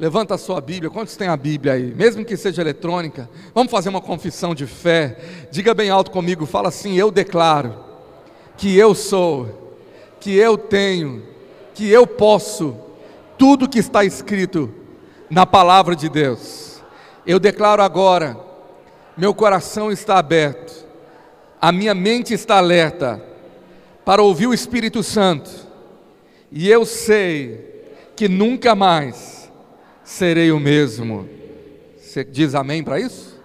Levanta a sua Bíblia. Quantos tem a Bíblia aí? Mesmo que seja eletrônica. Vamos fazer uma confissão de fé. Diga bem alto comigo. Fala assim: Eu declaro que eu sou, que eu tenho, que eu posso tudo que está escrito na palavra de Deus. Eu declaro agora: meu coração está aberto, a minha mente está alerta para ouvir o Espírito Santo, e eu sei que nunca mais serei o mesmo. Você diz amém para isso?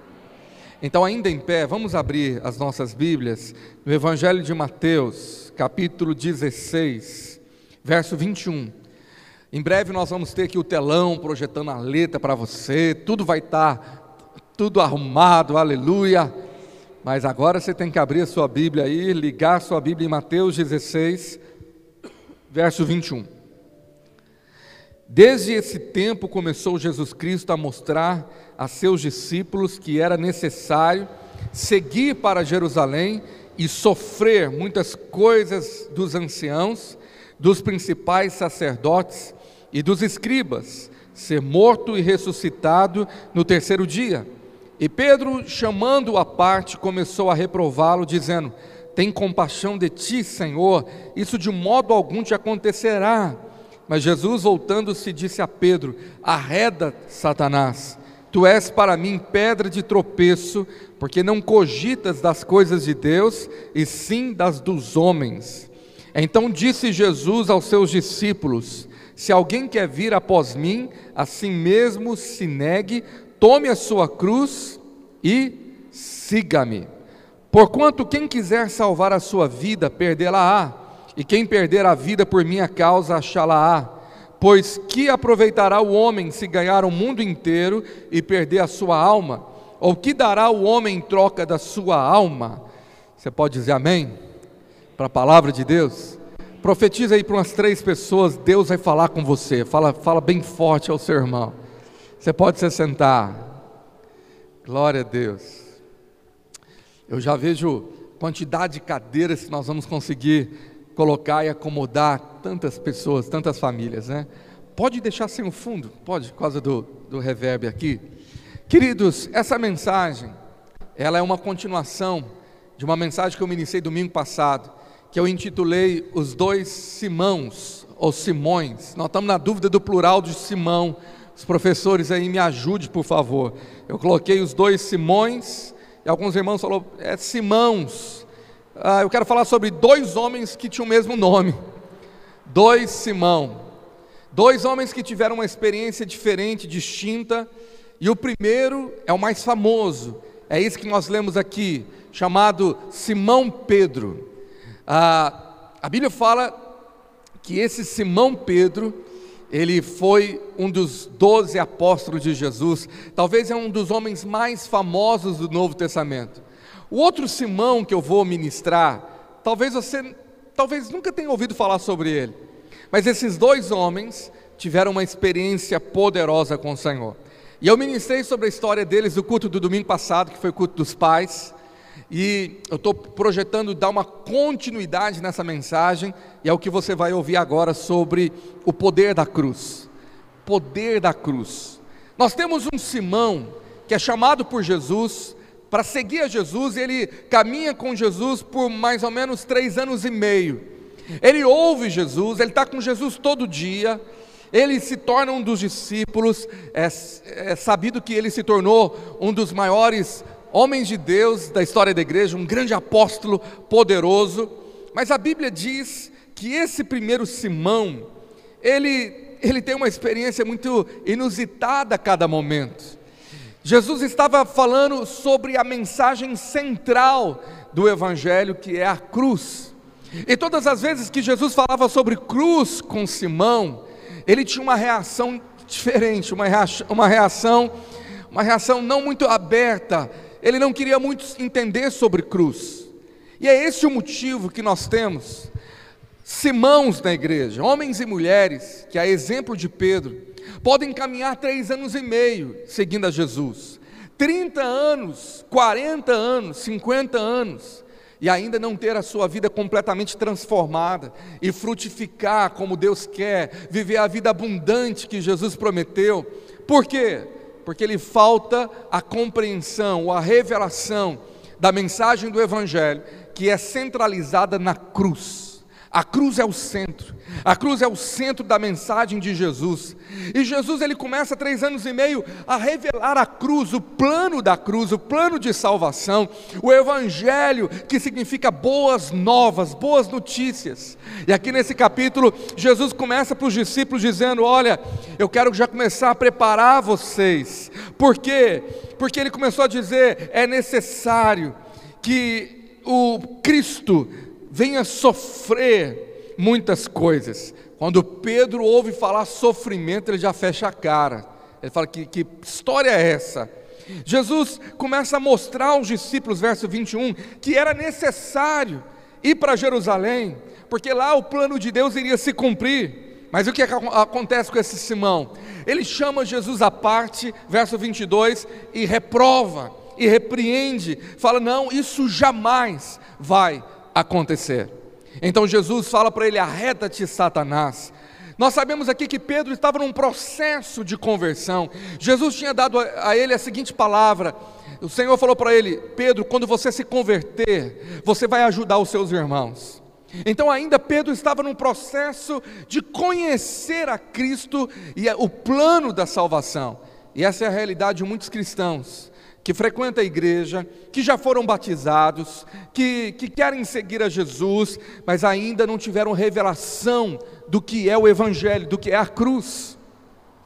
Então, ainda em pé, vamos abrir as nossas Bíblias no Evangelho de Mateus, capítulo 16, verso 21. Em breve nós vamos ter aqui o telão projetando a letra para você, tudo vai estar tá, tudo arrumado, aleluia. Mas agora você tem que abrir a sua Bíblia aí, ligar a sua Bíblia em Mateus 16, verso 21. Desde esse tempo começou Jesus Cristo a mostrar a seus discípulos que era necessário seguir para Jerusalém e sofrer muitas coisas dos anciãos, dos principais sacerdotes e dos escribas, ser morto e ressuscitado no terceiro dia. E Pedro, chamando-o à parte, começou a reprová-lo, dizendo: Tem compaixão de ti, Senhor, isso de modo algum te acontecerá. Mas Jesus, voltando-se, disse a Pedro: Arreda, Satanás, tu és para mim pedra de tropeço, porque não cogitas das coisas de Deus, e sim das dos homens. Então disse Jesus aos seus discípulos: Se alguém quer vir após mim, assim mesmo se negue, tome a sua cruz e siga-me. Porquanto quem quiser salvar a sua vida, perdê-la-á e quem perder a vida por minha causa, achá-la-á. Pois que aproveitará o homem se ganhar o mundo inteiro e perder a sua alma? Ou que dará o homem em troca da sua alma? Você pode dizer amém? Para a palavra de Deus? Profetiza aí para umas três pessoas, Deus vai falar com você. Fala, fala bem forte ao seu irmão. Você pode se sentar. Glória a Deus. Eu já vejo quantidade de cadeiras que nós vamos conseguir colocar e acomodar tantas pessoas, tantas famílias, né? Pode deixar sem o fundo, pode, por causa do, do reverb aqui. Queridos, essa mensagem, ela é uma continuação de uma mensagem que eu iniciei domingo passado, que eu intitulei Os Dois Simãos, ou Simões. Nós estamos na dúvida do plural de Simão. Os professores aí me ajudem, por favor. Eu coloquei os dois Simões, e alguns irmãos falaram, é Simãos ah, eu quero falar sobre dois homens que tinham o mesmo nome. Dois Simão. Dois homens que tiveram uma experiência diferente, distinta. E o primeiro é o mais famoso. É isso que nós lemos aqui, chamado Simão Pedro. Ah, a Bíblia fala que esse Simão Pedro, ele foi um dos doze apóstolos de Jesus, talvez é um dos homens mais famosos do Novo Testamento. O outro Simão que eu vou ministrar, talvez você talvez nunca tenha ouvido falar sobre ele. Mas esses dois homens tiveram uma experiência poderosa com o Senhor. E eu ministrei sobre a história deles no culto do domingo passado, que foi o culto dos pais. E eu estou projetando dar uma continuidade nessa mensagem, e é o que você vai ouvir agora sobre o poder da cruz. Poder da cruz. Nós temos um Simão que é chamado por Jesus para seguir a Jesus, ele caminha com Jesus por mais ou menos três anos e meio. Ele ouve Jesus, ele está com Jesus todo dia, ele se torna um dos discípulos, é, é sabido que ele se tornou um dos maiores homens de Deus da história da igreja, um grande apóstolo poderoso, mas a Bíblia diz que esse primeiro Simão, ele, ele tem uma experiência muito inusitada a cada momento. Jesus estava falando sobre a mensagem central do Evangelho, que é a cruz. E todas as vezes que Jesus falava sobre cruz com Simão, ele tinha uma reação diferente, uma reação, uma reação, uma reação não muito aberta. Ele não queria muito entender sobre cruz. E é esse o motivo que nós temos Simãos na igreja, homens e mulheres, que a exemplo de Pedro, podem caminhar três anos e meio seguindo a Jesus, 30 anos, 40 anos, 50 anos, e ainda não ter a sua vida completamente transformada e frutificar como Deus quer, viver a vida abundante que Jesus prometeu. Por quê? Porque lhe falta a compreensão a revelação da mensagem do Evangelho que é centralizada na cruz. A cruz é o centro, a cruz é o centro da mensagem de Jesus. E Jesus ele começa três anos e meio a revelar a cruz, o plano da cruz, o plano de salvação, o Evangelho que significa boas novas, boas notícias. E aqui nesse capítulo Jesus começa para os discípulos dizendo: Olha, eu quero já começar a preparar vocês. Por quê? Porque ele começou a dizer: é necessário que o Cristo venha sofrer muitas coisas. Quando Pedro ouve falar sofrimento, ele já fecha a cara. Ele fala: que, que história é essa? Jesus começa a mostrar aos discípulos, verso 21, que era necessário ir para Jerusalém, porque lá o plano de Deus iria se cumprir. Mas o que acontece com esse Simão? Ele chama Jesus à parte, verso 22, e reprova, e repreende, fala: não, isso jamais vai acontecer. Então Jesus fala para ele: arreta-te, Satanás. Nós sabemos aqui que Pedro estava num processo de conversão. Jesus tinha dado a ele a seguinte palavra: o Senhor falou para ele: Pedro, quando você se converter, você vai ajudar os seus irmãos. Então, ainda Pedro estava num processo de conhecer a Cristo e o plano da salvação. E essa é a realidade de muitos cristãos que frequentam a igreja, que já foram batizados, que, que querem seguir a Jesus, mas ainda não tiveram revelação do que é o Evangelho, do que é a cruz.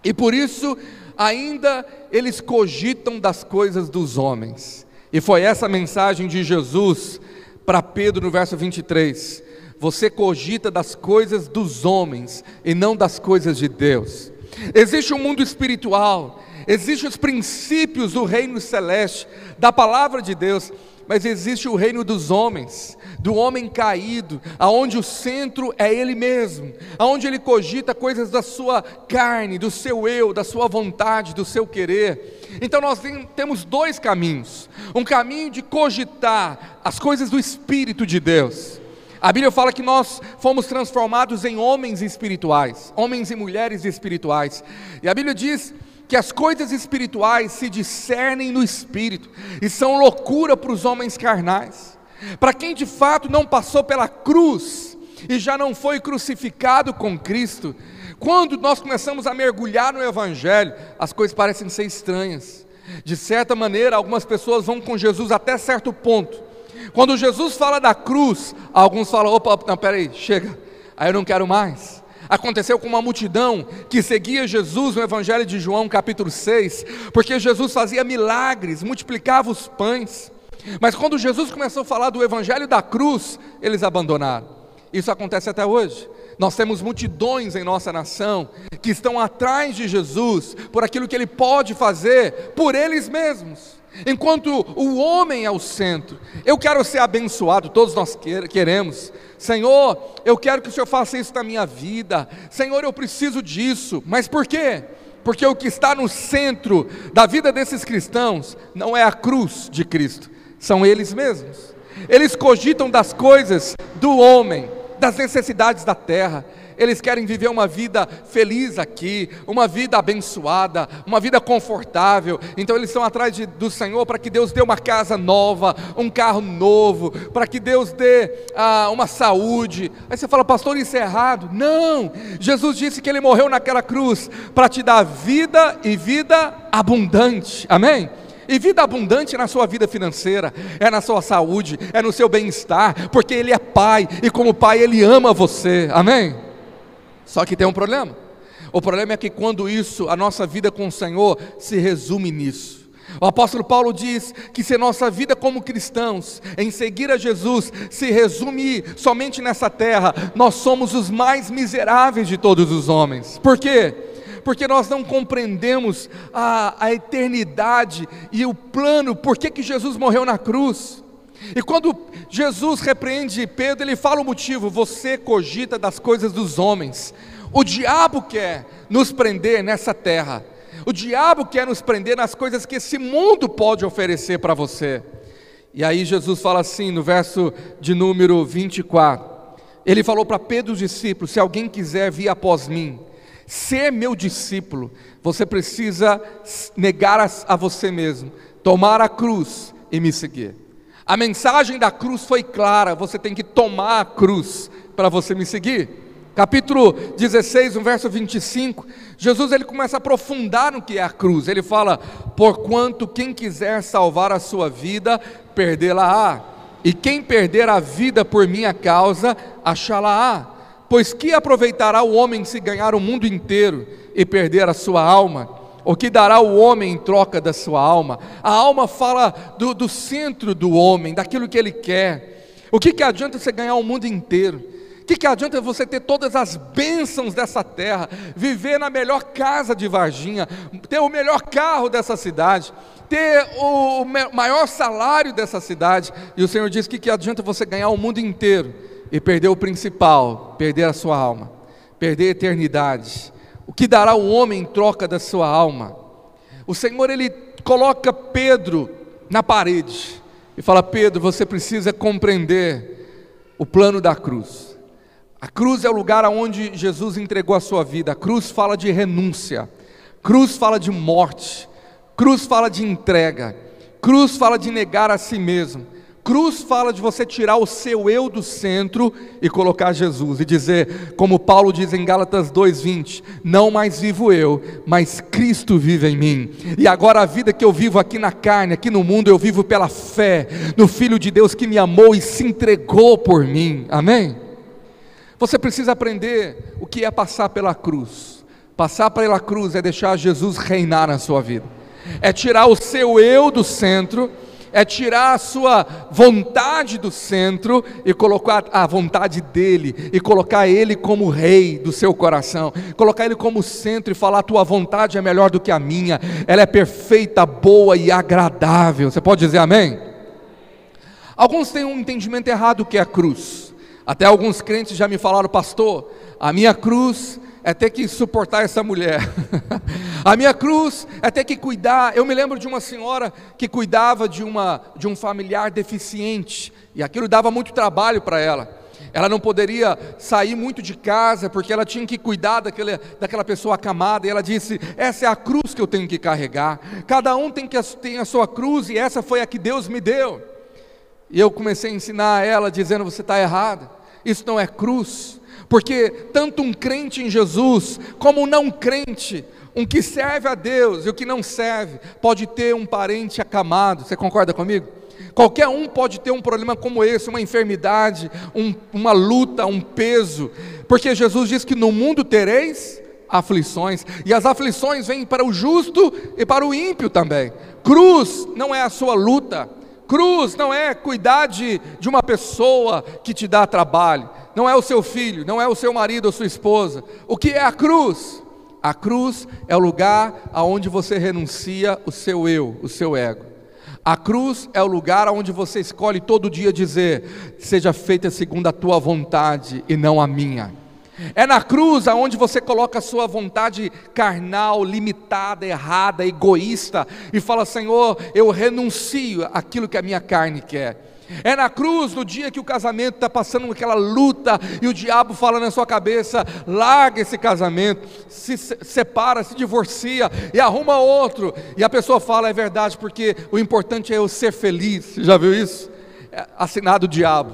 E por isso, ainda eles cogitam das coisas dos homens. E foi essa mensagem de Jesus para Pedro no verso 23. Você cogita das coisas dos homens e não das coisas de Deus. Existe um mundo espiritual Existem os princípios do reino celeste, da palavra de Deus, mas existe o reino dos homens, do homem caído, aonde o centro é ele mesmo, aonde ele cogita coisas da sua carne, do seu eu, da sua vontade, do seu querer. Então nós temos dois caminhos: um caminho de cogitar as coisas do espírito de Deus. A Bíblia fala que nós fomos transformados em homens espirituais, homens e mulheres espirituais. E a Bíblia diz que as coisas espirituais se discernem no espírito e são loucura para os homens carnais. Para quem de fato não passou pela cruz e já não foi crucificado com Cristo, quando nós começamos a mergulhar no Evangelho, as coisas parecem ser estranhas. De certa maneira, algumas pessoas vão com Jesus até certo ponto. Quando Jesus fala da cruz, alguns falam: opa, não, peraí, chega, aí eu não quero mais. Aconteceu com uma multidão que seguia Jesus no Evangelho de João, capítulo 6, porque Jesus fazia milagres, multiplicava os pães. Mas quando Jesus começou a falar do Evangelho da cruz, eles abandonaram. Isso acontece até hoje. Nós temos multidões em nossa nação que estão atrás de Jesus por aquilo que ele pode fazer por eles mesmos. Enquanto o homem é o centro, eu quero ser abençoado, todos nós queremos. Senhor, eu quero que o Senhor faça isso na minha vida. Senhor, eu preciso disso. Mas por quê? Porque o que está no centro da vida desses cristãos não é a cruz de Cristo, são eles mesmos. Eles cogitam das coisas do homem, das necessidades da terra, eles querem viver uma vida feliz aqui, uma vida abençoada, uma vida confortável. Então eles estão atrás de, do Senhor para que Deus dê uma casa nova, um carro novo, para que Deus dê ah, uma saúde. Aí você fala, pastor, isso é errado? Não! Jesus disse que ele morreu naquela cruz para te dar vida e vida abundante. Amém? E vida abundante na sua vida financeira, é na sua saúde, é no seu bem-estar, porque Ele é Pai, e como Pai Ele ama você, amém? Só que tem um problema. O problema é que quando isso, a nossa vida com o Senhor se resume nisso. O apóstolo Paulo diz que se nossa vida como cristãos, em seguir a Jesus, se resume somente nessa terra, nós somos os mais miseráveis de todos os homens. Por quê? Porque nós não compreendemos a, a eternidade e o plano, por que, que Jesus morreu na cruz. E quando Jesus repreende Pedro, ele fala o motivo: você cogita das coisas dos homens. O diabo quer nos prender nessa terra. O diabo quer nos prender nas coisas que esse mundo pode oferecer para você. E aí Jesus fala assim no verso de número 24. Ele falou para Pedro, os discípulos: Se alguém quiser vir após mim, ser meu discípulo, você precisa negar a, a você mesmo, tomar a cruz e me seguir. A mensagem da cruz foi clara: você tem que tomar a cruz para você me seguir. Capítulo 16, no verso 25, Jesus ele começa a aprofundar no que é a cruz. Ele fala: "Porquanto quem quiser salvar a sua vida, perdê-la-á, e quem perder a vida por minha causa, achá-la-á. Pois que aproveitará o homem se ganhar o mundo inteiro e perder a sua alma?" O que dará o homem em troca da sua alma? A alma fala do, do centro do homem, daquilo que ele quer. O que, que adianta você ganhar o mundo inteiro? O que, que adianta você ter todas as bênçãos dessa terra, viver na melhor casa de Varginha, ter o melhor carro dessa cidade, ter o maior salário dessa cidade? E o Senhor diz: que, que adianta você ganhar o mundo inteiro e perder o principal, perder a sua alma, perder a eternidade? O que dará o homem em troca da sua alma? O Senhor ele coloca Pedro na parede e fala: Pedro, você precisa compreender o plano da cruz. A cruz é o lugar aonde Jesus entregou a sua vida. A cruz fala de renúncia. Cruz fala de morte. Cruz fala de entrega. Cruz fala de negar a si mesmo. Cruz fala de você tirar o seu eu do centro e colocar Jesus e dizer, como Paulo diz em Gálatas 2:20, não mais vivo eu, mas Cristo vive em mim. E agora a vida que eu vivo aqui na carne, aqui no mundo, eu vivo pela fé no filho de Deus que me amou e se entregou por mim. Amém? Você precisa aprender o que é passar pela cruz. Passar pela cruz é deixar Jesus reinar na sua vida. É tirar o seu eu do centro é tirar a sua vontade do centro e colocar a vontade dele, e colocar ele como rei do seu coração, colocar ele como centro e falar: tua vontade é melhor do que a minha, ela é perfeita, boa e agradável. Você pode dizer amém? Alguns têm um entendimento errado do que é a cruz. Até alguns crentes já me falaram, pastor, a minha cruz é ter que suportar essa mulher. a minha cruz é ter que cuidar. Eu me lembro de uma senhora que cuidava de, uma, de um familiar deficiente, e aquilo dava muito trabalho para ela. Ela não poderia sair muito de casa, porque ela tinha que cuidar daquele, daquela pessoa acamada, e ela disse: Essa é a cruz que eu tenho que carregar. Cada um tem, que, tem a sua cruz, e essa foi a que Deus me deu. E eu comecei a ensinar a ela, dizendo: Você está errada, isso não é cruz porque tanto um crente em Jesus, como um não crente, um que serve a Deus e o que não serve, pode ter um parente acamado, você concorda comigo? Qualquer um pode ter um problema como esse, uma enfermidade, um, uma luta, um peso, porque Jesus diz que no mundo tereis aflições, e as aflições vêm para o justo e para o ímpio também. Cruz não é a sua luta, cruz não é cuidar de, de uma pessoa que te dá trabalho, não é o seu filho, não é o seu marido ou sua esposa. O que é a cruz? A cruz é o lugar aonde você renuncia o seu eu, o seu ego. A cruz é o lugar onde você escolhe todo dia dizer: seja feita segundo a tua vontade e não a minha. É na cruz aonde você coloca a sua vontade carnal, limitada, errada, egoísta e fala: Senhor, eu renuncio aquilo que a minha carne quer. É na cruz, no dia que o casamento está passando aquela luta e o diabo fala na sua cabeça: larga esse casamento, se separa, se divorcia e arruma outro. E a pessoa fala: é verdade, porque o importante é eu ser feliz. Você já viu isso? É assinado o diabo.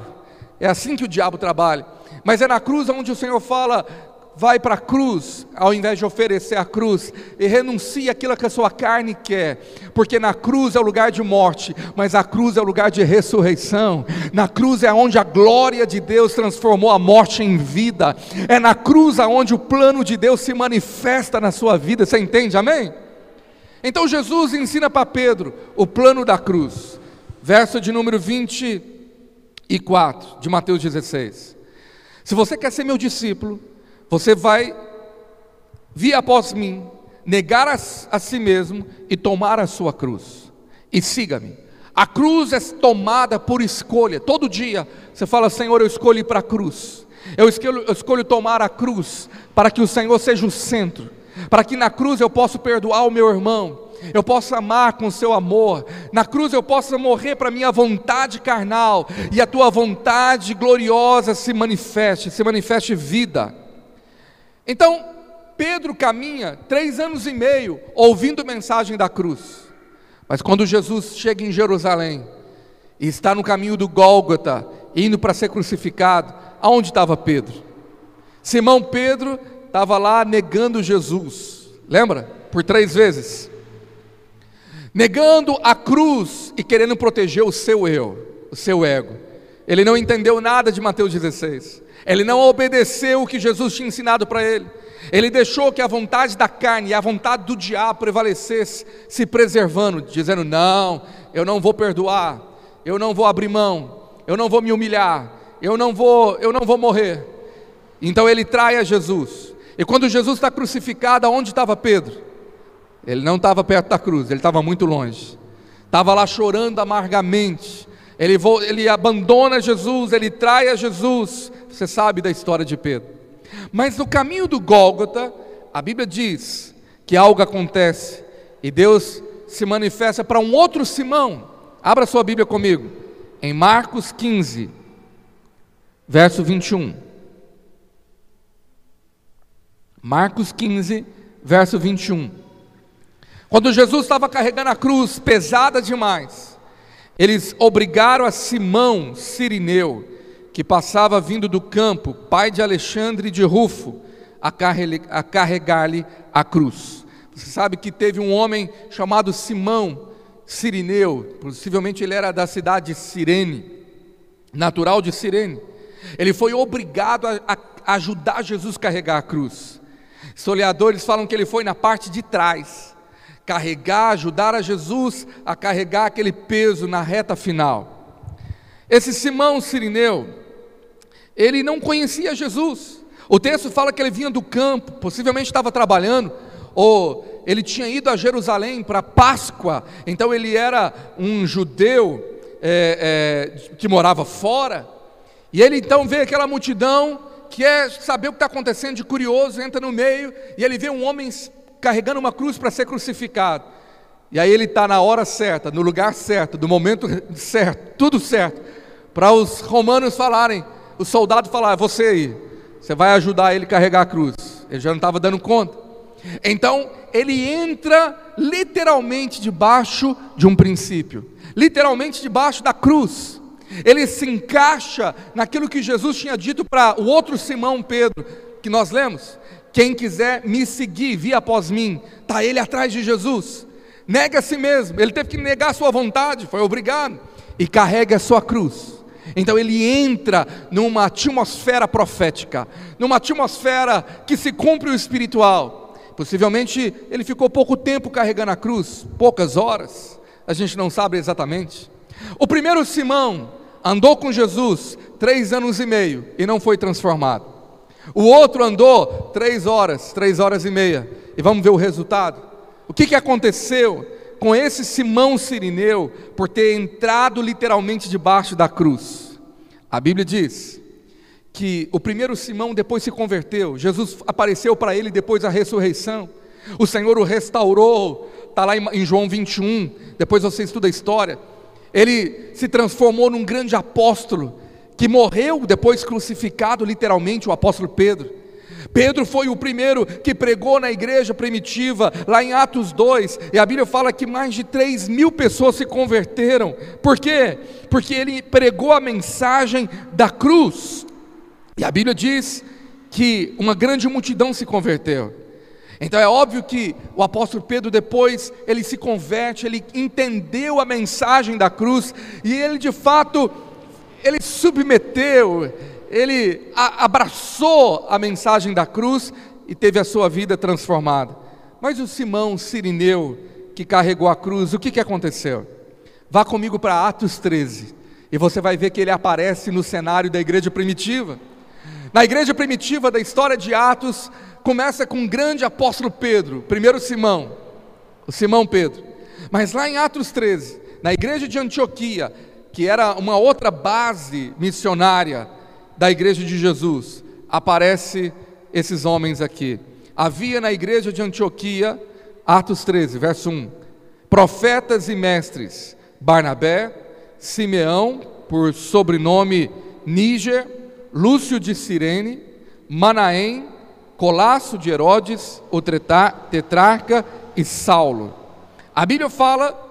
É assim que o diabo trabalha. Mas é na cruz onde o Senhor fala: vai para a cruz, ao invés de oferecer a cruz, e renuncia aquilo que a sua carne quer, porque na cruz é o lugar de morte, mas a cruz é o lugar de ressurreição, na cruz é onde a glória de Deus transformou a morte em vida, é na cruz aonde o plano de Deus se manifesta na sua vida, você entende, amém? Então Jesus ensina para Pedro o plano da cruz, verso de número 24 de Mateus 16. Se você quer ser meu discípulo, você vai vir após mim, negar a, a si mesmo e tomar a sua cruz. E siga-me. A cruz é tomada por escolha. Todo dia você fala, Senhor, eu escolhi para a cruz. Eu escolho, eu escolho tomar a cruz para que o Senhor seja o centro. Para que na cruz eu possa perdoar o meu irmão, eu possa amar com o seu amor. Na cruz eu possa morrer para minha vontade carnal e a tua vontade gloriosa se manifeste, se manifeste vida. Então, Pedro caminha três anos e meio ouvindo mensagem da cruz. Mas quando Jesus chega em Jerusalém e está no caminho do Gólgota, indo para ser crucificado, aonde estava Pedro? Simão Pedro estava lá negando Jesus, lembra? Por três vezes. Negando a cruz e querendo proteger o seu eu, o seu ego. Ele não entendeu nada de Mateus 16. Ele não obedeceu o que Jesus tinha ensinado para ele. Ele deixou que a vontade da carne e a vontade do diabo prevalecesse, se preservando, dizendo: Não, eu não vou perdoar, eu não vou abrir mão, eu não vou me humilhar, eu não vou, eu não vou morrer. Então ele trai a Jesus. E quando Jesus está crucificado, onde estava Pedro? Ele não estava perto da cruz, ele estava muito longe. Estava lá chorando amargamente. Ele, ele abandona Jesus, ele trai a Jesus. Você sabe da história de Pedro. Mas no caminho do Gólgota, a Bíblia diz que algo acontece e Deus se manifesta para um outro Simão. Abra sua Bíblia comigo, em Marcos 15, verso 21. Marcos 15, verso 21. Quando Jesus estava carregando a cruz pesada demais, eles obrigaram a Simão Sirineu, que passava vindo do campo, pai de Alexandre de Rufo, a carregar-lhe a cruz. Você sabe que teve um homem chamado Simão Sirineu, possivelmente ele era da cidade de Cirene, natural de Cirene. Ele foi obrigado a, a ajudar Jesus a carregar a cruz. Historiadores falam que ele foi na parte de trás, carregar, ajudar a Jesus a carregar aquele peso na reta final. Esse Simão Sirineu, ele não conhecia Jesus. O texto fala que ele vinha do campo, possivelmente estava trabalhando, ou ele tinha ido a Jerusalém para Páscoa, então ele era um judeu é, é, que morava fora, e ele então vê aquela multidão quer saber o que está acontecendo de curioso, entra no meio e ele vê um homem carregando uma cruz para ser crucificado. E aí ele está na hora certa, no lugar certo, no momento certo, tudo certo, para os romanos falarem, os soldados falarem, você aí, você vai ajudar ele a carregar a cruz. Ele já não estava dando conta. Então ele entra literalmente debaixo de um princípio, literalmente debaixo da cruz ele se encaixa naquilo que Jesus tinha dito para o outro Simão Pedro, que nós lemos: quem quiser me seguir, vir após mim, está ele atrás de Jesus. Nega a si mesmo, ele teve que negar a sua vontade, foi obrigado, e carrega a sua cruz. Então ele entra numa atmosfera profética, numa atmosfera que se cumpre o espiritual. Possivelmente ele ficou pouco tempo carregando a cruz, poucas horas, a gente não sabe exatamente. O primeiro Simão andou com Jesus três anos e meio e não foi transformado. O outro andou três horas, três horas e meia, e vamos ver o resultado. O que, que aconteceu com esse Simão Sirineu por ter entrado literalmente debaixo da cruz? A Bíblia diz que o primeiro Simão depois se converteu, Jesus apareceu para ele depois da ressurreição, o Senhor o restaurou, está lá em João 21, depois você estuda a história. Ele se transformou num grande apóstolo, que morreu depois crucificado, literalmente, o apóstolo Pedro. Pedro foi o primeiro que pregou na igreja primitiva, lá em Atos 2, e a Bíblia fala que mais de 3 mil pessoas se converteram. Por quê? Porque ele pregou a mensagem da cruz. E a Bíblia diz que uma grande multidão se converteu. Então é óbvio que o apóstolo Pedro depois ele se converte, ele entendeu a mensagem da cruz e ele de fato ele submeteu, ele abraçou a mensagem da cruz e teve a sua vida transformada. Mas o Simão Sirineu que carregou a cruz, o que, que aconteceu? Vá comigo para Atos 13 e você vai ver que ele aparece no cenário da igreja primitiva. Na igreja primitiva da história de Atos, começa com o grande apóstolo Pedro, primeiro Simão, o Simão Pedro. Mas lá em Atos 13, na igreja de Antioquia, que era uma outra base missionária da igreja de Jesus, aparece esses homens aqui. Havia na igreja de Antioquia, Atos 13, verso 1, profetas e mestres: Barnabé, Simeão, por sobrenome Níger, Lúcio de Cirene, Manaém, Colasso de Herodes, o tetrarca e Saulo. A Bíblia fala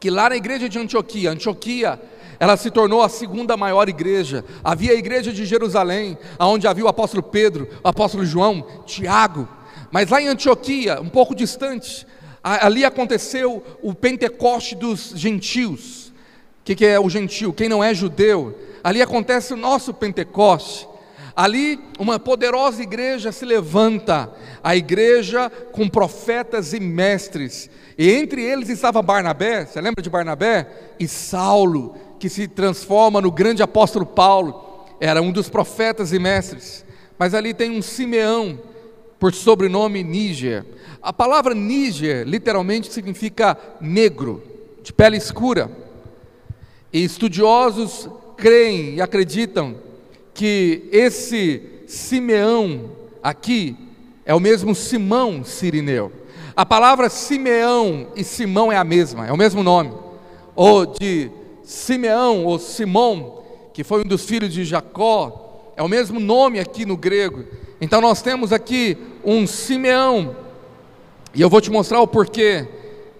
que lá na igreja de Antioquia, Antioquia, ela se tornou a segunda maior igreja. Havia a igreja de Jerusalém, onde havia o apóstolo Pedro, o apóstolo João, Tiago. Mas lá em Antioquia, um pouco distante, ali aconteceu o Pentecoste dos gentios. O que é o gentio? Quem não é judeu. Ali acontece o nosso Pentecoste. Ali, uma poderosa igreja se levanta, a igreja com profetas e mestres, e entre eles estava Barnabé, você lembra de Barnabé? E Saulo, que se transforma no grande apóstolo Paulo, era um dos profetas e mestres. Mas ali tem um Simeão, por sobrenome Níger. A palavra Níger literalmente significa negro, de pele escura. E estudiosos creem e acreditam que esse Simeão aqui é o mesmo Simão Sirineu. A palavra Simeão e Simão é a mesma, é o mesmo nome. Ou de Simeão ou Simão, que foi um dos filhos de Jacó, é o mesmo nome aqui no grego. Então nós temos aqui um Simeão, e eu vou te mostrar o porquê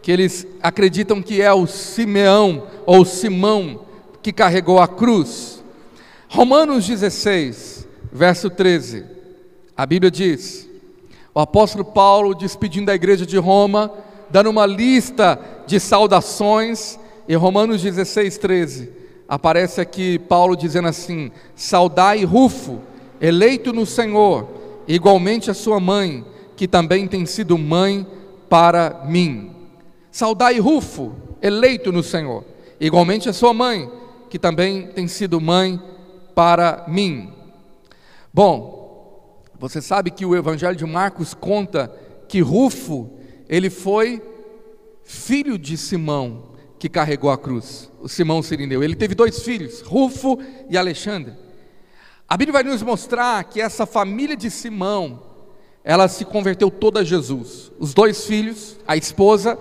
que eles acreditam que é o Simeão ou Simão que carregou a cruz. Romanos 16, verso 13, a Bíblia diz: o apóstolo Paulo despedindo a igreja de Roma, dando uma lista de saudações, em Romanos 16, 13, aparece aqui Paulo dizendo assim: Saudai Rufo, eleito no Senhor, igualmente a sua mãe, que também tem sido mãe para mim. Saudai Rufo, eleito no Senhor, igualmente a sua mãe, que também tem sido mãe para mim. Bom, você sabe que o Evangelho de Marcos conta que Rufo, ele foi filho de Simão, que carregou a cruz, o Simão Sirineu. Ele teve dois filhos, Rufo e Alexandre. A Bíblia vai nos mostrar que essa família de Simão, ela se converteu toda a Jesus. Os dois filhos, a esposa,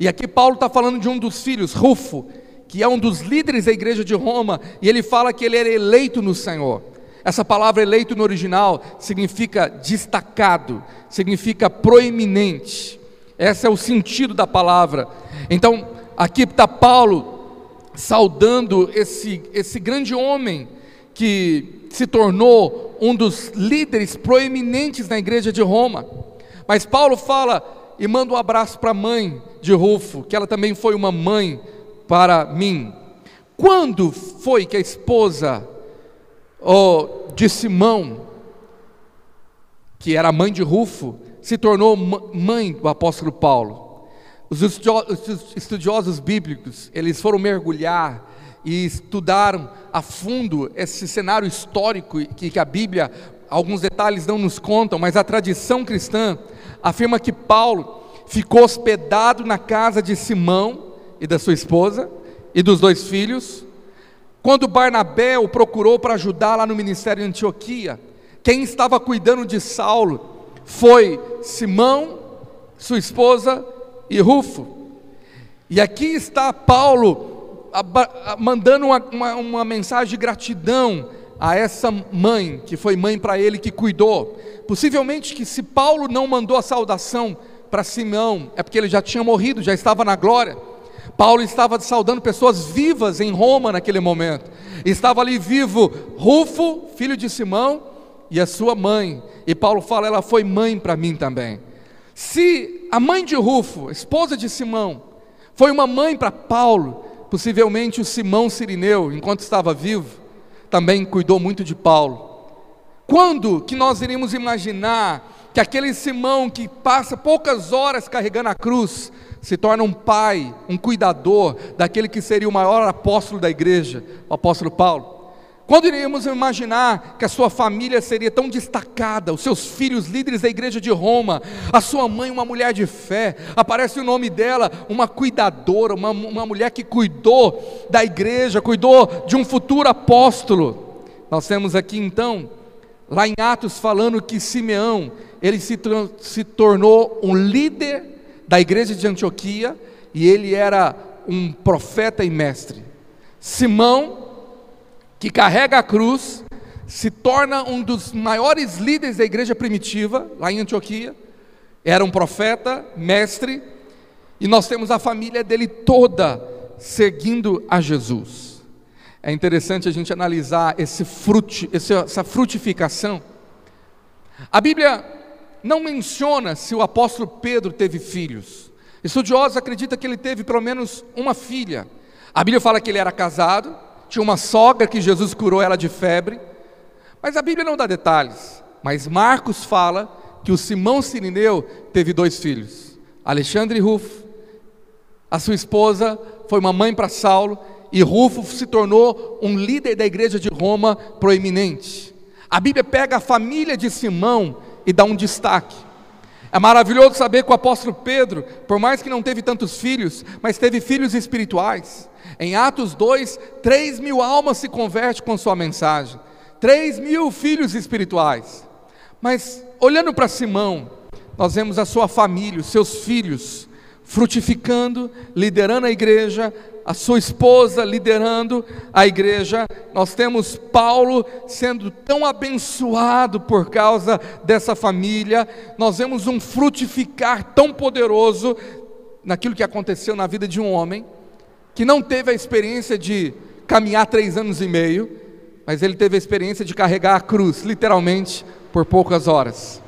e aqui Paulo está falando de um dos filhos, Rufo, que é um dos líderes da igreja de Roma, e ele fala que ele era eleito no Senhor. Essa palavra eleito no original significa destacado, significa proeminente. Esse é o sentido da palavra. Então, aqui está Paulo saudando esse, esse grande homem que se tornou um dos líderes proeminentes na igreja de Roma. Mas Paulo fala e manda um abraço para a mãe de Rufo, que ela também foi uma mãe para mim. Quando foi que a esposa oh, de Simão, que era mãe de Rufo, se tornou mãe do apóstolo Paulo? Os estudiosos bíblicos, eles foram mergulhar e estudaram a fundo esse cenário histórico que, que a Bíblia, alguns detalhes não nos contam, mas a tradição cristã afirma que Paulo ficou hospedado na casa de Simão, e da sua esposa e dos dois filhos. Quando Barnabé o procurou para ajudar lá no ministério de Antioquia, quem estava cuidando de Saulo foi Simão, sua esposa e Rufo. E aqui está Paulo mandando uma, uma, uma mensagem de gratidão a essa mãe, que foi mãe para ele, que cuidou. Possivelmente que se Paulo não mandou a saudação para Simão, é porque ele já tinha morrido, já estava na glória. Paulo estava saudando pessoas vivas em Roma naquele momento. Estava ali vivo Rufo, filho de Simão, e a sua mãe. E Paulo fala, ela foi mãe para mim também. Se a mãe de Rufo, esposa de Simão, foi uma mãe para Paulo, possivelmente o Simão Sirineu, enquanto estava vivo, também cuidou muito de Paulo. Quando que nós iríamos imaginar que aquele Simão que passa poucas horas carregando a cruz, se torna um pai, um cuidador daquele que seria o maior apóstolo da igreja, o apóstolo Paulo. Quando iríamos imaginar que a sua família seria tão destacada, os seus filhos líderes da igreja de Roma, a sua mãe uma mulher de fé, aparece o nome dela, uma cuidadora, uma, uma mulher que cuidou da igreja, cuidou de um futuro apóstolo. Nós temos aqui então, lá em Atos, falando que Simeão, ele se, se tornou um líder da igreja de Antioquia, e ele era um profeta e mestre. Simão, que carrega a cruz, se torna um dos maiores líderes da igreja primitiva, lá em Antioquia. Era um profeta, mestre, e nós temos a família dele toda seguindo a Jesus. É interessante a gente analisar esse frute, essa frutificação. A Bíblia não menciona se o apóstolo Pedro teve filhos. Estudiosos acreditam que ele teve pelo menos uma filha. A Bíblia fala que ele era casado, tinha uma sogra que Jesus curou ela de febre, mas a Bíblia não dá detalhes. Mas Marcos fala que o Simão Sirineu teve dois filhos, Alexandre e Rufo. A sua esposa foi uma mãe para Saulo e Rufo se tornou um líder da igreja de Roma proeminente. A Bíblia pega a família de Simão e dá um destaque. É maravilhoso saber que o apóstolo Pedro, por mais que não teve tantos filhos, mas teve filhos espirituais. Em Atos 2, 3 mil almas se convertem com sua mensagem. 3 mil filhos espirituais. Mas olhando para Simão, nós vemos a sua família, os seus filhos, frutificando, liderando a igreja, a sua esposa liderando a igreja. Nós temos Paulo sendo tão abençoado por causa dessa família. Nós vemos um frutificar tão poderoso naquilo que aconteceu na vida de um homem que não teve a experiência de caminhar três anos e meio, mas ele teve a experiência de carregar a cruz, literalmente, por poucas horas.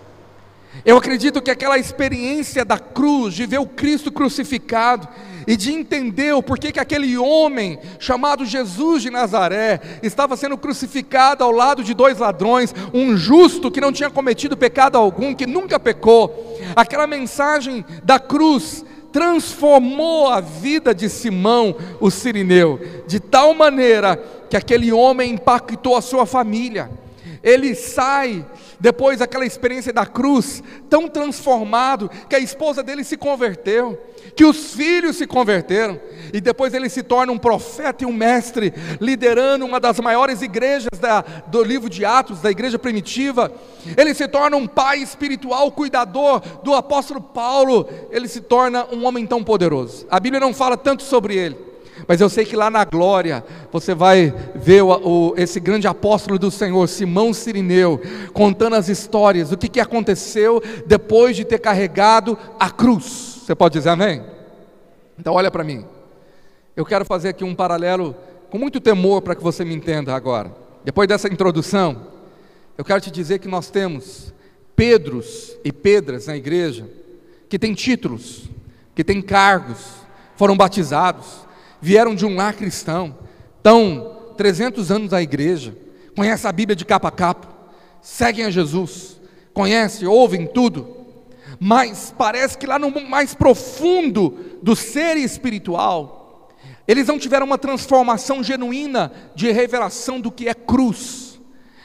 Eu acredito que aquela experiência da cruz, de ver o Cristo crucificado e de entender o porquê que aquele homem chamado Jesus de Nazaré estava sendo crucificado ao lado de dois ladrões, um justo que não tinha cometido pecado algum, que nunca pecou. Aquela mensagem da cruz transformou a vida de Simão, o sirineu, de tal maneira que aquele homem impactou a sua família. Ele sai depois daquela experiência da cruz, tão transformado, que a esposa dele se converteu, que os filhos se converteram, e depois ele se torna um profeta e um mestre, liderando uma das maiores igrejas da, do livro de Atos, da igreja primitiva. Ele se torna um pai espiritual, cuidador do apóstolo Paulo. Ele se torna um homem tão poderoso. A Bíblia não fala tanto sobre ele, mas eu sei que lá na glória você vai ver o, o, esse grande apóstolo do Senhor, Simão Sirineu, contando as histórias do que, que aconteceu depois de ter carregado a cruz. Você pode dizer amém? Então olha para mim. Eu quero fazer aqui um paralelo com muito temor para que você me entenda agora. Depois dessa introdução, eu quero te dizer que nós temos Pedros e Pedras na igreja que têm títulos, que têm cargos, foram batizados, vieram de um lar cristão, estão 300 anos na igreja, conhecem a Bíblia de capa a capa, seguem a Jesus, conhecem, ouvem tudo, mas parece que lá no mais profundo do ser espiritual, eles não tiveram uma transformação genuína de revelação do que é cruz.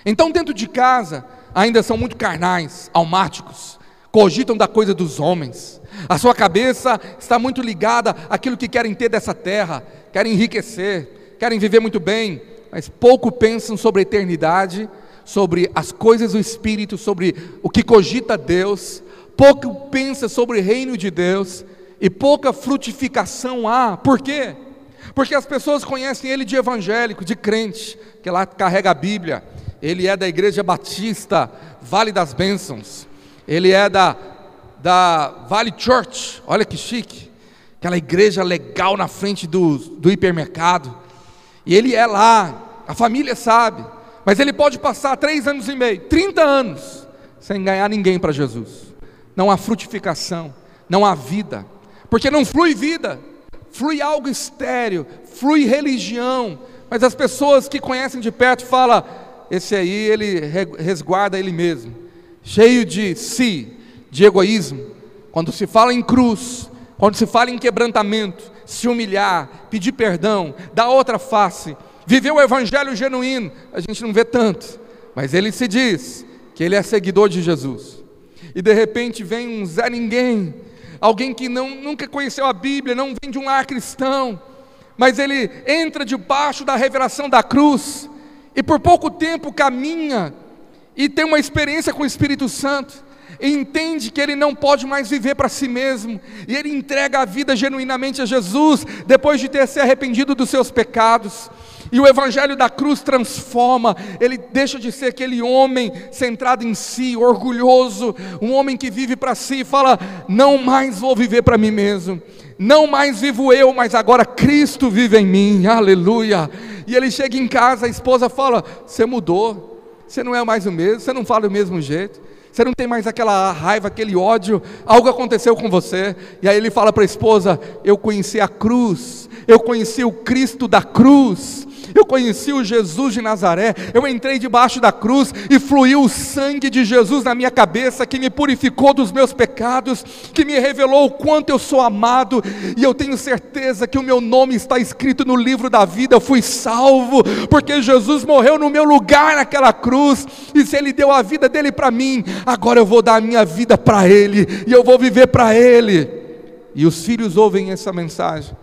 Então, dentro de casa, ainda são muito carnais, almáticos, cogitam da coisa dos homens, a sua cabeça está muito ligada àquilo que querem ter dessa terra, querem enriquecer, querem viver muito bem, mas pouco pensam sobre a eternidade, sobre as coisas do Espírito, sobre o que cogita Deus, pouco pensa sobre o reino de Deus e pouca frutificação há. Por quê? Porque as pessoas conhecem ele de evangélico, de crente, que lá carrega a Bíblia. Ele é da Igreja Batista, Vale das Bênçãos. Ele é da da Valley Church, olha que chique, aquela igreja legal na frente do, do hipermercado, e ele é lá, a família sabe, mas ele pode passar três anos e meio, 30 anos, sem ganhar ninguém para Jesus, não há frutificação, não há vida, porque não flui vida, flui algo estéreo, flui religião, mas as pessoas que conhecem de perto falam, esse aí ele resguarda ele mesmo, cheio de si, de egoísmo, quando se fala em cruz, quando se fala em quebrantamento, se humilhar, pedir perdão, dar outra face, viver o evangelho genuíno, a gente não vê tanto, mas ele se diz que ele é seguidor de Jesus. E de repente vem um Zé Ninguém, alguém que não, nunca conheceu a Bíblia, não vem de um lar cristão, mas ele entra debaixo da revelação da cruz, e por pouco tempo caminha, e tem uma experiência com o Espírito Santo, entende que ele não pode mais viver para si mesmo, e ele entrega a vida genuinamente a Jesus, depois de ter se arrependido dos seus pecados. E o Evangelho da cruz transforma, ele deixa de ser aquele homem centrado em si, orgulhoso, um homem que vive para si e fala: Não mais vou viver para mim mesmo, não mais vivo eu, mas agora Cristo vive em mim, aleluia. E ele chega em casa, a esposa fala: Você mudou, você não é mais o mesmo, você não fala do mesmo jeito. Você não tem mais aquela raiva, aquele ódio, algo aconteceu com você. E aí ele fala para a esposa: Eu conheci a cruz, eu conheci o Cristo da cruz, eu conheci o Jesus de Nazaré, eu entrei debaixo da cruz e fluiu o sangue de Jesus na minha cabeça, que me purificou dos meus pecados, que me revelou o quanto eu sou amado, e eu tenho certeza que o meu nome está escrito no livro da vida, eu fui salvo, porque Jesus morreu no meu lugar naquela cruz, e se Ele deu a vida dele para mim, agora eu vou dar a minha vida para Ele, e eu vou viver para Ele. E os filhos ouvem essa mensagem,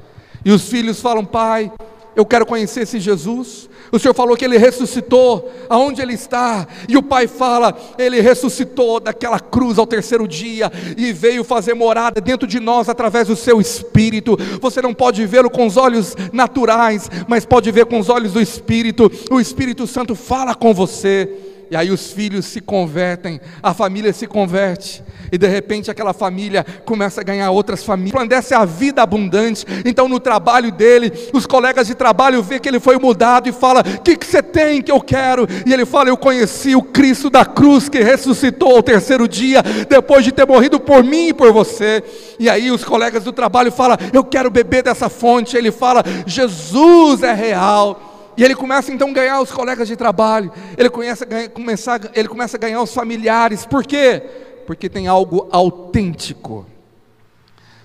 e os filhos falam: Pai, eu quero conhecer esse Jesus. O Senhor falou que ele ressuscitou, aonde ele está? E o Pai fala: ele ressuscitou daquela cruz ao terceiro dia e veio fazer morada dentro de nós através do seu espírito. Você não pode vê-lo com os olhos naturais, mas pode ver com os olhos do espírito. O Espírito Santo fala com você. E aí os filhos se convertem, a família se converte, e de repente aquela família começa a ganhar outras famílias, resplandece a vida abundante. Então no trabalho dele, os colegas de trabalho vê que ele foi mudado e fala: "O que, que você tem que eu quero?" E ele fala: "Eu conheci o Cristo da cruz que ressuscitou ao terceiro dia, depois de ter morrido por mim e por você." E aí os colegas do trabalho falam: "Eu quero beber dessa fonte." Ele fala: "Jesus é real." E ele começa então a ganhar os colegas de trabalho, ele, começa a ganhar, começar, ele começa a ganhar os familiares, por quê? Porque tem algo autêntico.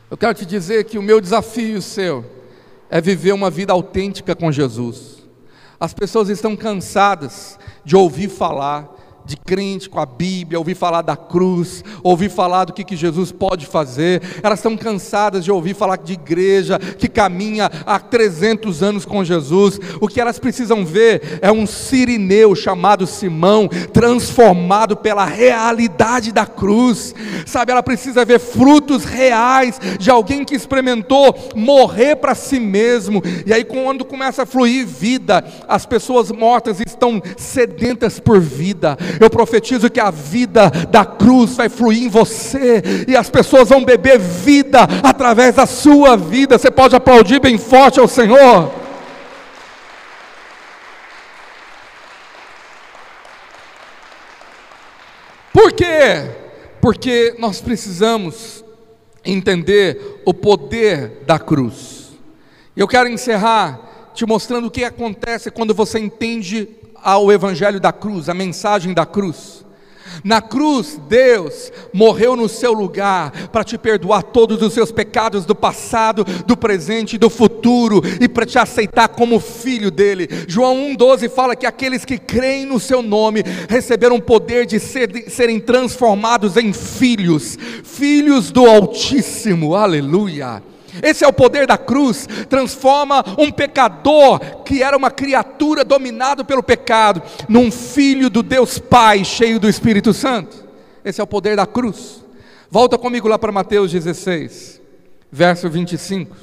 Eu quero te dizer que o meu desafio seu é viver uma vida autêntica com Jesus. As pessoas estão cansadas de ouvir falar, de crente com a Bíblia, ouvir falar da cruz, ouvir falar do que, que Jesus pode fazer, elas estão cansadas de ouvir falar de igreja que caminha há 300 anos com Jesus, o que elas precisam ver é um sirineu chamado Simão, transformado pela realidade da cruz, sabe? Ela precisa ver frutos reais de alguém que experimentou morrer para si mesmo, e aí quando começa a fluir vida, as pessoas mortas estão sedentas por vida, eu profetizo que a vida da cruz vai fluir em você e as pessoas vão beber vida através da sua vida. Você pode aplaudir bem forte ao Senhor. Por quê? Porque nós precisamos entender o poder da cruz. Eu quero encerrar te mostrando o que acontece quando você entende ao Evangelho da cruz, a mensagem da cruz. Na cruz, Deus morreu no seu lugar para te perdoar todos os seus pecados do passado, do presente e do futuro e para te aceitar como filho dele. João 1,12 fala que aqueles que creem no seu nome receberam o poder de, ser, de serem transformados em filhos, filhos do Altíssimo. Aleluia. Esse é o poder da cruz, transforma um pecador que era uma criatura dominado pelo pecado num filho do Deus Pai, cheio do Espírito Santo. Esse é o poder da cruz. Volta comigo lá para Mateus 16, verso 25.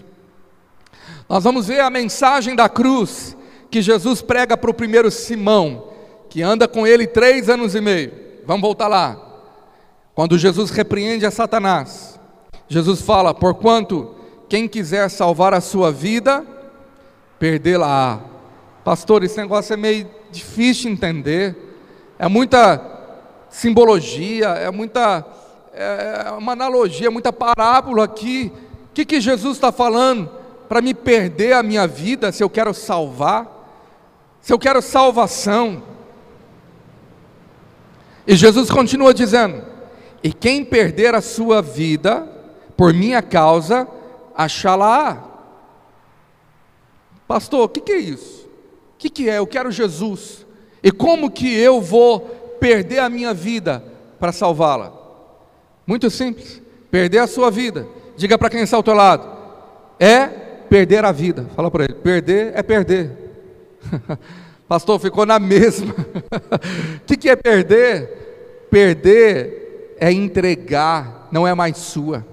Nós vamos ver a mensagem da cruz que Jesus prega para o primeiro Simão, que anda com ele três anos e meio. Vamos voltar lá. Quando Jesus repreende a Satanás, Jesus fala: Porquanto quem quiser salvar a sua vida, perdê-la. Pastor, esse negócio é meio difícil de entender. É muita simbologia, é muita é uma analogia, muita parábola aqui. O que, que Jesus está falando? Para me perder a minha vida, se eu quero salvar, se eu quero salvação. E Jesus continua dizendo: E quem perder a sua vida por minha causa, achá-la. Pastor, o que, que é isso? O que, que é? Eu quero Jesus. E como que eu vou perder a minha vida para salvá-la? Muito simples. Perder a sua vida. Diga para quem está ao teu lado. É perder a vida. Fala para ele. Perder é perder. Pastor, ficou na mesma. O que, que é perder? Perder é entregar, não é mais sua.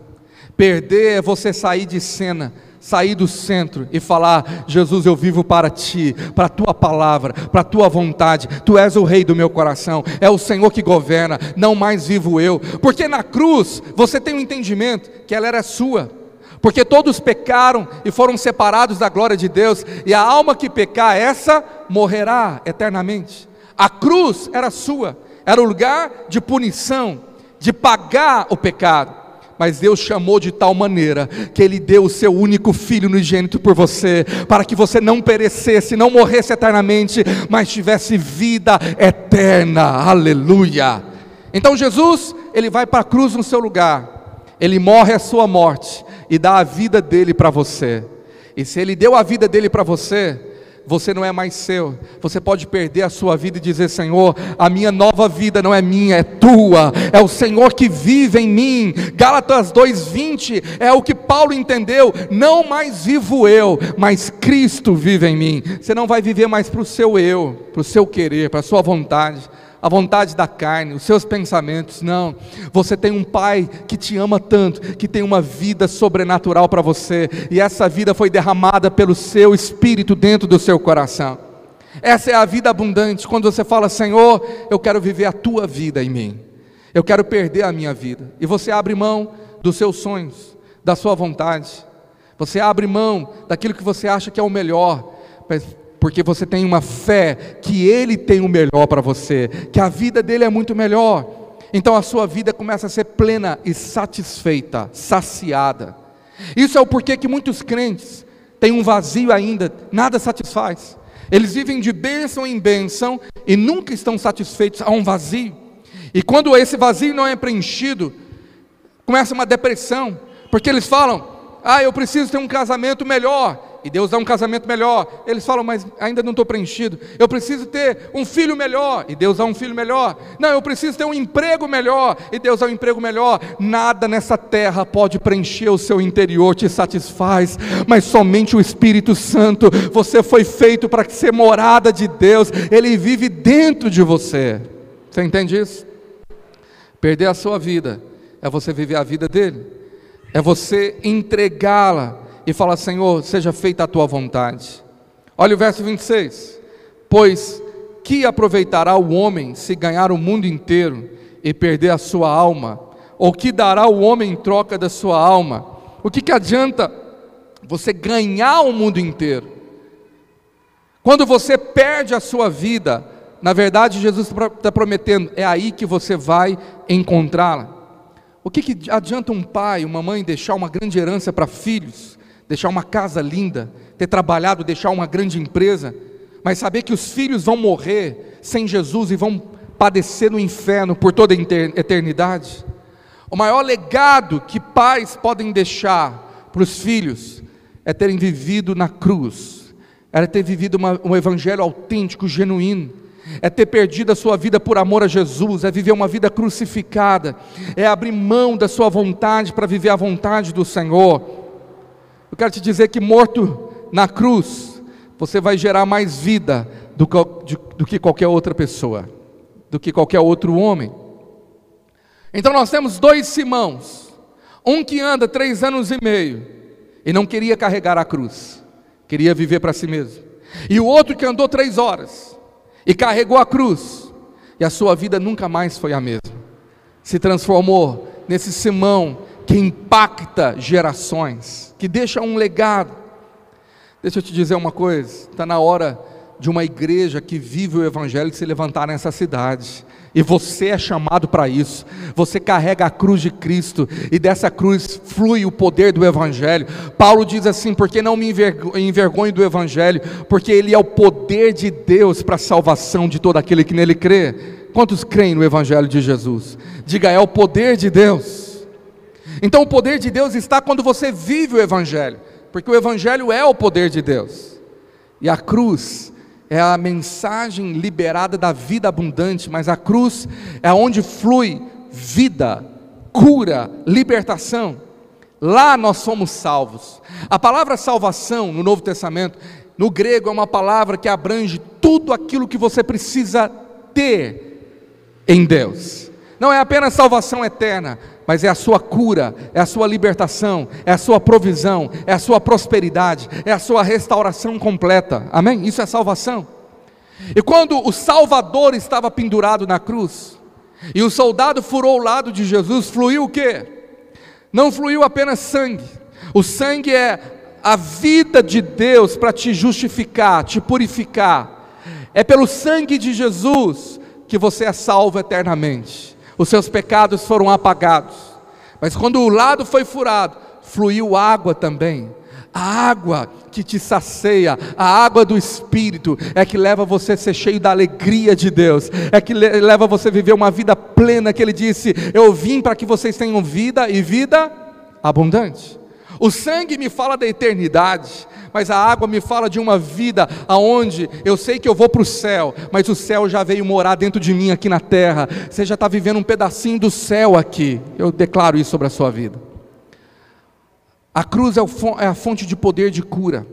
Perder é você sair de cena, sair do centro e falar: Jesus, eu vivo para ti, para a tua palavra, para a tua vontade. Tu és o rei do meu coração, é o Senhor que governa, não mais vivo eu. Porque na cruz você tem o um entendimento que ela era sua. Porque todos pecaram e foram separados da glória de Deus, e a alma que pecar, essa morrerá eternamente. A cruz era sua, era o lugar de punição, de pagar o pecado. Mas Deus chamou de tal maneira que Ele deu o seu único filho unigênito por você, para que você não perecesse, não morresse eternamente, mas tivesse vida eterna. Aleluia. Então Jesus, Ele vai para a cruz no seu lugar, Ele morre a sua morte e dá a vida dele para você. E se Ele deu a vida dele para você, você não é mais seu. Você pode perder a sua vida e dizer: Senhor, a minha nova vida não é minha, é tua. É o Senhor que vive em mim. Gálatas 2:20 é o que Paulo entendeu. Não mais vivo eu, mas Cristo vive em mim. Você não vai viver mais para o seu eu, para o seu querer, para a sua vontade a vontade da carne, os seus pensamentos, não. Você tem um pai que te ama tanto, que tem uma vida sobrenatural para você, e essa vida foi derramada pelo seu espírito dentro do seu coração. Essa é a vida abundante, quando você fala, Senhor, eu quero viver a tua vida em mim, eu quero perder a minha vida, e você abre mão dos seus sonhos, da sua vontade, você abre mão daquilo que você acha que é o melhor, porque você tem uma fé que Ele tem o melhor para você, que a vida dele é muito melhor. Então a sua vida começa a ser plena e satisfeita, saciada. Isso é o porquê que muitos crentes têm um vazio ainda, nada satisfaz. Eles vivem de bênção em bênção e nunca estão satisfeitos a um vazio. E quando esse vazio não é preenchido, começa uma depressão, porque eles falam: "Ah, eu preciso ter um casamento melhor" e Deus dá um casamento melhor. Eles falam, mas ainda não estou preenchido. Eu preciso ter um filho melhor, e Deus dá um filho melhor. Não, eu preciso ter um emprego melhor, e Deus dá um emprego melhor. Nada nessa terra pode preencher o seu interior, te satisfaz, mas somente o Espírito Santo. Você foi feito para ser morada de Deus, Ele vive dentro de você. Você entende isso? Perder a sua vida é você viver a vida dele, é você entregá-la e fala: Senhor, seja feita a tua vontade. Olha o verso 26. Pois que aproveitará o homem se ganhar o mundo inteiro e perder a sua alma? Ou que dará o homem em troca da sua alma? O que, que adianta você ganhar o mundo inteiro? Quando você perde a sua vida, na verdade, Jesus está prometendo, é aí que você vai encontrá-la. O que, que adianta um pai, uma mãe deixar uma grande herança para filhos, deixar uma casa linda, ter trabalhado, deixar uma grande empresa, mas saber que os filhos vão morrer sem Jesus e vão padecer no inferno por toda a eternidade. O maior legado que pais podem deixar para os filhos é terem vivido na cruz, é ter vivido uma, um evangelho autêntico, genuíno, é ter perdido a sua vida por amor a Jesus, é viver uma vida crucificada, é abrir mão da sua vontade para viver a vontade do Senhor. Eu quero te dizer que morto na cruz, você vai gerar mais vida do que, do que qualquer outra pessoa, do que qualquer outro homem. Então nós temos dois irmãos, um que anda três anos e meio e não queria carregar a cruz, queria viver para si mesmo, e o outro que andou três horas e carregou a cruz, e a sua vida nunca mais foi a mesma, se transformou nesse Simão que impacta gerações, que deixa um legado. Deixa eu te dizer uma coisa: está na hora de uma igreja que vive o Evangelho se levantar nessa cidade. E você é chamado para isso. Você carrega a cruz de Cristo e dessa cruz flui o poder do Evangelho. Paulo diz assim: porque não me envergonho do Evangelho, porque ele é o poder de Deus para a salvação de todo aquele que nele crê. Quantos creem no Evangelho de Jesus? Diga, é o poder de Deus. Então o poder de Deus está quando você vive o Evangelho, porque o Evangelho é o poder de Deus. E a cruz é a mensagem liberada da vida abundante, mas a cruz é onde flui vida, cura, libertação. Lá nós somos salvos. A palavra salvação no Novo Testamento, no grego, é uma palavra que abrange tudo aquilo que você precisa ter em Deus. Não é apenas salvação eterna, mas é a sua cura, é a sua libertação, é a sua provisão, é a sua prosperidade, é a sua restauração completa. Amém? Isso é salvação. E quando o Salvador estava pendurado na cruz, e o soldado furou o lado de Jesus, fluiu o quê? Não fluiu apenas sangue. O sangue é a vida de Deus para te justificar, te purificar. É pelo sangue de Jesus que você é salvo eternamente. Os seus pecados foram apagados. Mas quando o lado foi furado, fluiu água também. A água que te sacia, a água do Espírito, é que leva você a ser cheio da alegria de Deus, é que leva você a viver uma vida plena, que Ele disse: Eu vim para que vocês tenham vida e vida abundante. O sangue me fala da eternidade, mas a água me fala de uma vida aonde eu sei que eu vou para o céu, mas o céu já veio morar dentro de mim aqui na terra. Você já está vivendo um pedacinho do céu aqui. Eu declaro isso sobre a sua vida. A cruz é, é a fonte de poder de cura.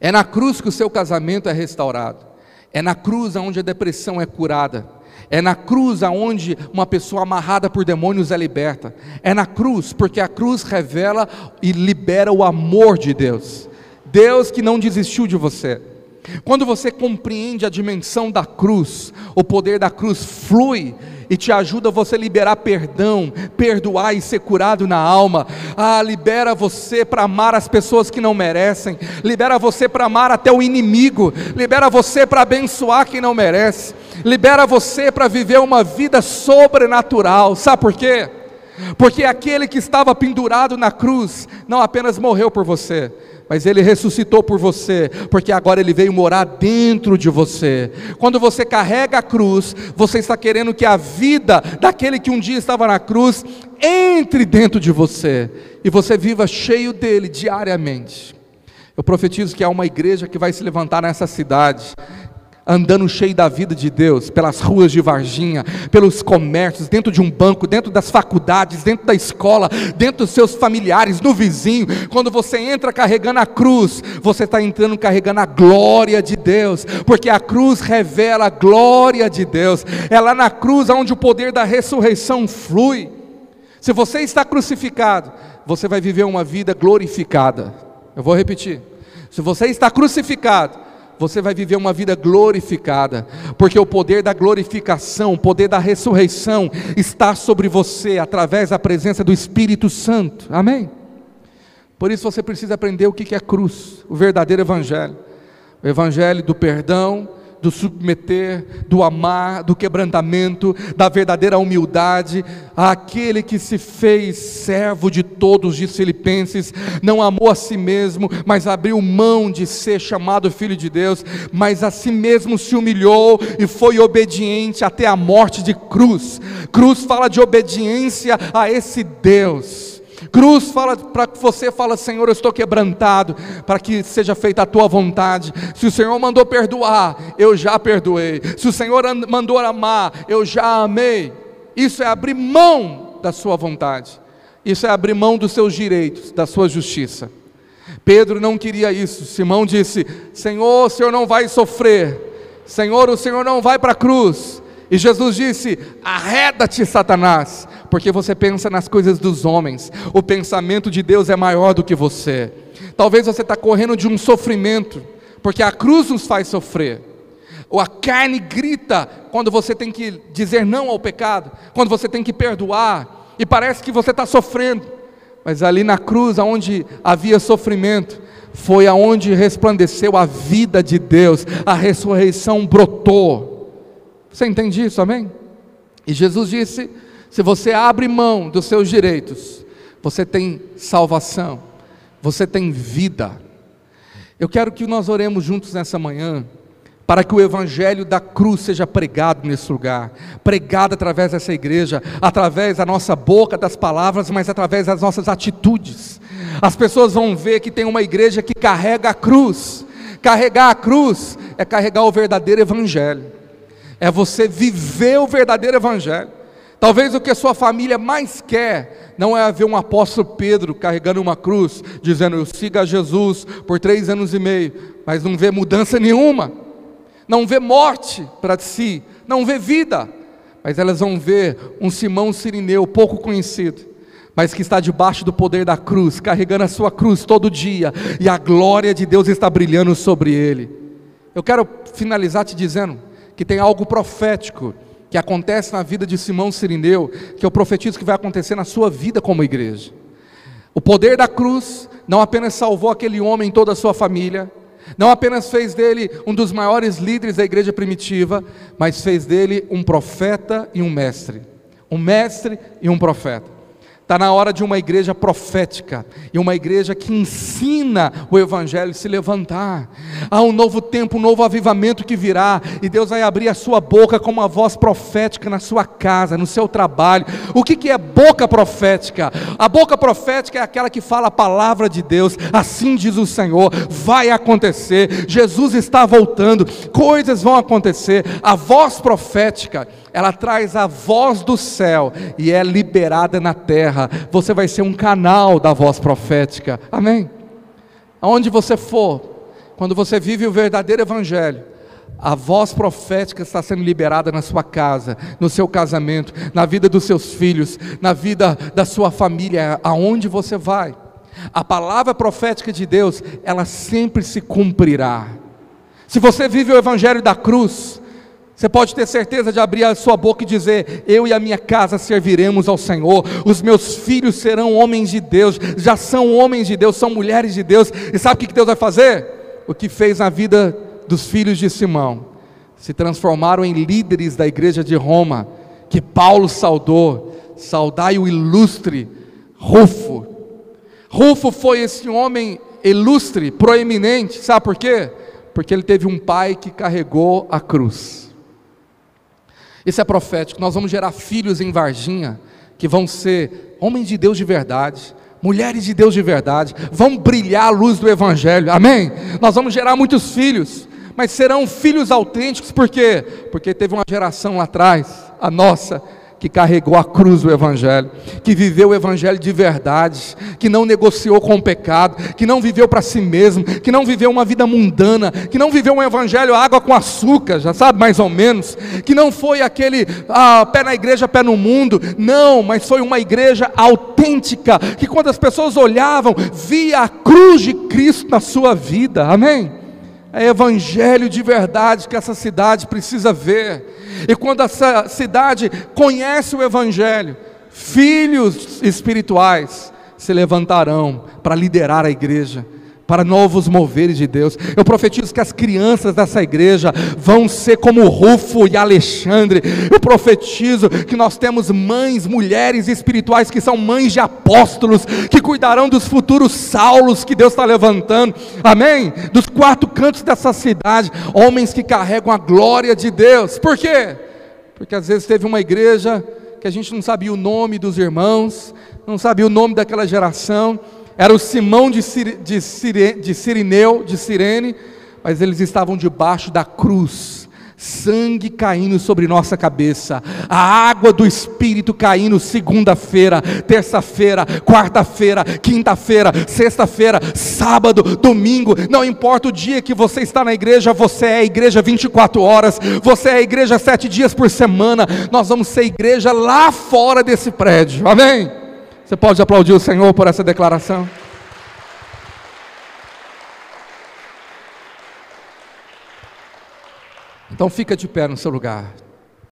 É na cruz que o seu casamento é restaurado. É na cruz onde a depressão é curada. É na cruz aonde uma pessoa amarrada por demônios é liberta. É na cruz, porque a cruz revela e libera o amor de Deus. Deus que não desistiu de você. Quando você compreende a dimensão da cruz, o poder da cruz flui e te ajuda a você liberar perdão, perdoar e ser curado na alma. Ah, libera você para amar as pessoas que não merecem, libera você para amar até o inimigo, libera você para abençoar quem não merece, libera você para viver uma vida sobrenatural. Sabe por quê? Porque aquele que estava pendurado na cruz não apenas morreu por você, mas ele ressuscitou por você, porque agora ele veio morar dentro de você. Quando você carrega a cruz, você está querendo que a vida daquele que um dia estava na cruz entre dentro de você e você viva cheio dele diariamente. Eu profetizo que há uma igreja que vai se levantar nessa cidade, andando cheio da vida de Deus, pelas ruas de Varginha, pelos comércios, dentro de um banco, dentro das faculdades, dentro da escola, dentro dos seus familiares, no vizinho. Quando você entra carregando a cruz, você está entrando carregando a glória de Deus, porque a cruz revela a glória de Deus. É lá na cruz onde o poder da ressurreição flui. Se você está crucificado, você vai viver uma vida glorificada. Eu vou repetir. Se você está crucificado, você vai viver uma vida glorificada, porque o poder da glorificação, o poder da ressurreição está sobre você através da presença do Espírito Santo. Amém? Por isso você precisa aprender o que é cruz, o verdadeiro evangelho. O evangelho do perdão, do submeter, do amar, do quebrantamento, da verdadeira humildade, aquele que se fez servo de todos, de Filipenses, não amou a si mesmo, mas abriu mão de ser chamado filho de Deus, mas a si mesmo se humilhou e foi obediente até a morte de cruz. Cruz fala de obediência a esse Deus. Cruz fala para você fala, Senhor, eu estou quebrantado, para que seja feita a tua vontade. Se o Senhor mandou perdoar, eu já perdoei. Se o Senhor mandou amar, eu já amei. Isso é abrir mão da sua vontade. Isso é abrir mão dos seus direitos, da sua justiça. Pedro não queria isso. Simão disse: Senhor, o Senhor não vai sofrer. Senhor, o Senhor não vai para a cruz. E Jesus disse: Arreda-te, Satanás, porque você pensa nas coisas dos homens, o pensamento de Deus é maior do que você. Talvez você está correndo de um sofrimento, porque a cruz nos faz sofrer. Ou a carne grita quando você tem que dizer não ao pecado, quando você tem que perdoar, e parece que você está sofrendo, mas ali na cruz, onde havia sofrimento, foi aonde resplandeceu a vida de Deus, a ressurreição brotou. Você entende isso, amém? E Jesus disse: se você abre mão dos seus direitos, você tem salvação, você tem vida. Eu quero que nós oremos juntos nessa manhã, para que o evangelho da cruz seja pregado nesse lugar, pregado através dessa igreja, através da nossa boca, das palavras, mas através das nossas atitudes. As pessoas vão ver que tem uma igreja que carrega a cruz. Carregar a cruz é carregar o verdadeiro evangelho é você viver o verdadeiro Evangelho. Talvez o que sua família mais quer não é ver um apóstolo Pedro carregando uma cruz, dizendo eu siga Jesus por três anos e meio, mas não vê mudança nenhuma, não vê morte para si, não vê vida. mas elas vão ver um Simão Sirineu pouco conhecido, mas que está debaixo do poder da cruz, carregando a sua cruz todo dia, e a glória de Deus está brilhando sobre ele. Eu quero finalizar te dizendo que tem algo profético que acontece na vida de Simão Sirineu, que eu profetizo que vai acontecer na sua vida como igreja. O poder da cruz não apenas salvou aquele homem e toda a sua família, não apenas fez dele um dos maiores líderes da igreja primitiva, mas fez dele um profeta e um mestre. Um mestre e um profeta. Está na hora de uma igreja profética e uma igreja que ensina o Evangelho se levantar. Há um novo tempo, um novo avivamento que virá, e Deus vai abrir a sua boca com uma voz profética na sua casa, no seu trabalho. O que, que é boca profética? A boca profética é aquela que fala a palavra de Deus, assim diz o Senhor, vai acontecer. Jesus está voltando, coisas vão acontecer. A voz profética ela traz a voz do céu e é liberada na terra. Você vai ser um canal da voz profética. Amém? Aonde você for, quando você vive o verdadeiro evangelho, a voz profética está sendo liberada na sua casa, no seu casamento, na vida dos seus filhos, na vida da sua família, aonde você vai. A palavra profética de Deus, ela sempre se cumprirá. Se você vive o evangelho da cruz, você pode ter certeza de abrir a sua boca e dizer: Eu e a minha casa serviremos ao Senhor, os meus filhos serão homens de Deus, já são homens de Deus, são mulheres de Deus, e sabe o que Deus vai fazer? O que fez na vida dos filhos de Simão, se transformaram em líderes da igreja de Roma, que Paulo saudou, saudai o ilustre Rufo. Rufo foi esse homem ilustre, proeminente, sabe por quê? Porque ele teve um pai que carregou a cruz. Isso é profético. Nós vamos gerar filhos em Varginha que vão ser homens de Deus de verdade, mulheres de Deus de verdade, vão brilhar a luz do Evangelho, amém? Nós vamos gerar muitos filhos, mas serão filhos autênticos, por quê? Porque teve uma geração lá atrás, a nossa, que carregou a cruz do Evangelho, que viveu o Evangelho de verdade, que não negociou com o pecado, que não viveu para si mesmo, que não viveu uma vida mundana, que não viveu um Evangelho água com açúcar, já sabe mais ou menos, que não foi aquele ah, pé na igreja, pé no mundo, não, mas foi uma igreja autêntica, que quando as pessoas olhavam, via a cruz de Cristo na sua vida, amém? É evangelho de verdade que essa cidade precisa ver. E quando essa cidade conhece o evangelho, filhos espirituais se levantarão para liderar a igreja para novos moveres de Deus. Eu profetizo que as crianças dessa igreja vão ser como Rufo e Alexandre. Eu profetizo que nós temos mães, mulheres espirituais que são mães de apóstolos, que cuidarão dos futuros Saulos que Deus está levantando. Amém? Dos quatro cantos dessa cidade, homens que carregam a glória de Deus. Por quê? Porque às vezes teve uma igreja que a gente não sabia o nome dos irmãos, não sabia o nome daquela geração era o Simão de, de, de Sirineu, de Sirene, mas eles estavam debaixo da cruz, sangue caindo sobre nossa cabeça, a água do Espírito caindo segunda-feira, terça-feira, quarta-feira, quinta-feira, sexta-feira, sábado, domingo, não importa o dia que você está na igreja, você é a igreja 24 horas, você é a igreja sete dias por semana, nós vamos ser igreja lá fora desse prédio, amém? Você pode aplaudir o Senhor por essa declaração? Então fica de pé no seu lugar.